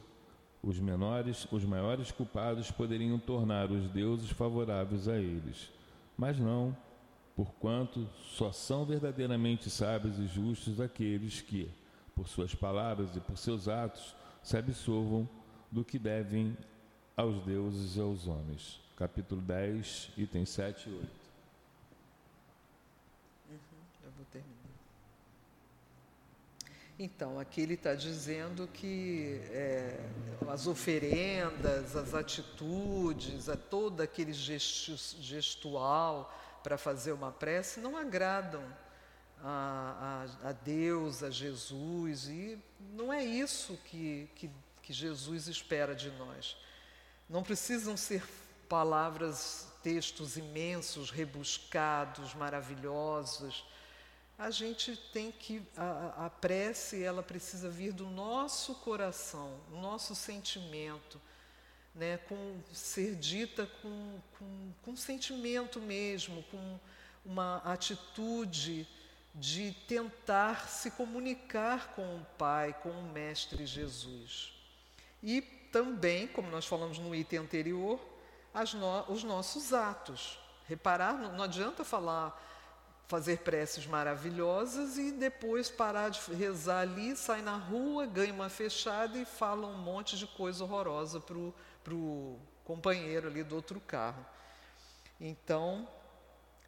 B: os menores, os maiores culpados poderiam tornar os deuses favoráveis a eles. Mas não, porquanto só são verdadeiramente sábios e justos aqueles que, por suas palavras e por seus atos, se absorvam do que devem aos deuses e aos homens. Capítulo 10, itens 7 e 8.
A: Uhum, eu vou terminar. Então, aqui ele está dizendo que é, as oferendas, as atitudes, a todo aquele gestu, gestual para fazer uma prece não agradam a, a, a, Deus, a Jesus, e não é isso que, que, que Jesus espera de nós. Não precisam ser palavras, textos imensos, rebuscados, maravilhosos. A gente tem que, a, a prece, ela precisa vir do nosso coração, do nosso sentimento, né, com, ser dita com, com, com sentimento mesmo, com uma atitude de tentar se comunicar com o Pai, com o Mestre Jesus. E também, como nós falamos no item anterior, no, os nossos atos. Reparar, não, não adianta falar, fazer preces maravilhosas e depois parar de rezar ali, sai na rua, ganha uma fechada e fala um monte de coisa horrorosa para o companheiro ali do outro carro. Então,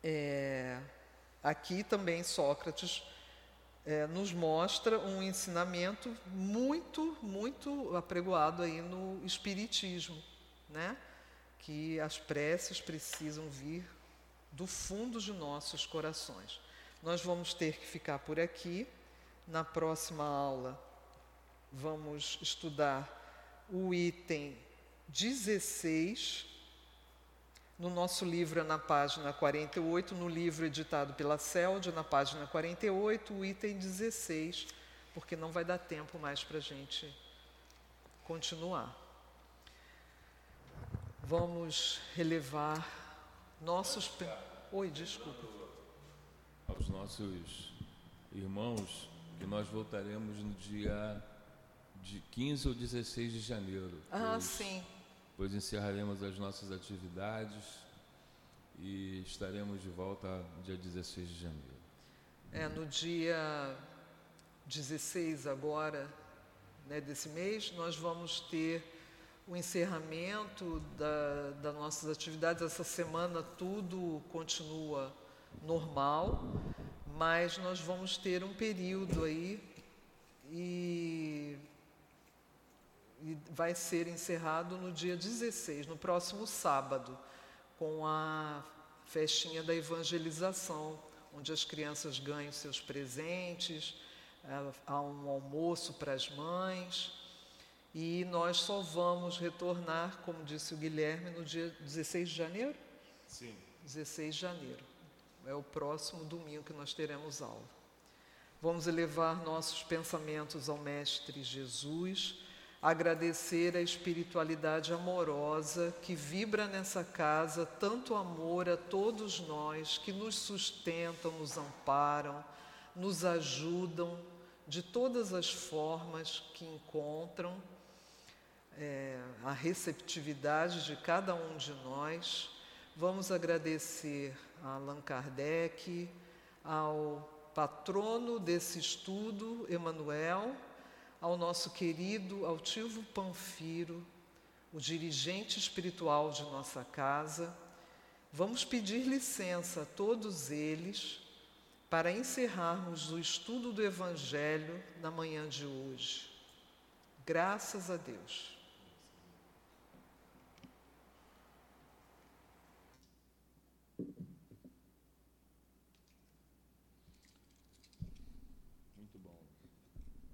A: é, aqui também Sócrates é, nos mostra um ensinamento muito, muito apregoado aí no Espiritismo, né? que as preces precisam vir do fundo de nossos corações. Nós vamos ter que ficar por aqui. Na próxima aula, vamos estudar o item 16. No nosso livro é na página 48, no livro editado pela CELD, na página 48, o item 16, porque não vai dar tempo mais para a gente continuar. Vamos relevar nossos. Oi, desculpa.
B: Aos nossos irmãos, que nós voltaremos no dia de 15 ou 16 de janeiro.
A: Ah, sim.
B: Pois encerraremos as nossas atividades e estaremos de volta dia 16 de janeiro.
A: É, no dia 16 agora, né, desse mês, nós vamos ter o encerramento da, das nossas atividades. Essa semana tudo continua normal, mas nós vamos ter um período aí e, e vai ser encerrado no dia 16, no próximo sábado, com a festinha da evangelização, onde as crianças ganham seus presentes, é, há um almoço para as mães e nós só vamos retornar, como disse o Guilherme, no dia 16 de janeiro?
B: Sim.
A: 16 de janeiro. É o próximo domingo que nós teremos aula. Vamos elevar nossos pensamentos ao Mestre Jesus, agradecer a espiritualidade amorosa que vibra nessa casa, tanto amor a todos nós que nos sustentam, nos amparam, nos ajudam de todas as formas que encontram é, a receptividade de cada um de nós. Vamos agradecer a Allan Kardec, ao patrono desse estudo, Emanuel, ao nosso querido Altivo Panfiro, o dirigente espiritual de nossa casa. Vamos pedir licença a todos eles para encerrarmos o estudo do Evangelho na manhã de hoje. Graças a Deus.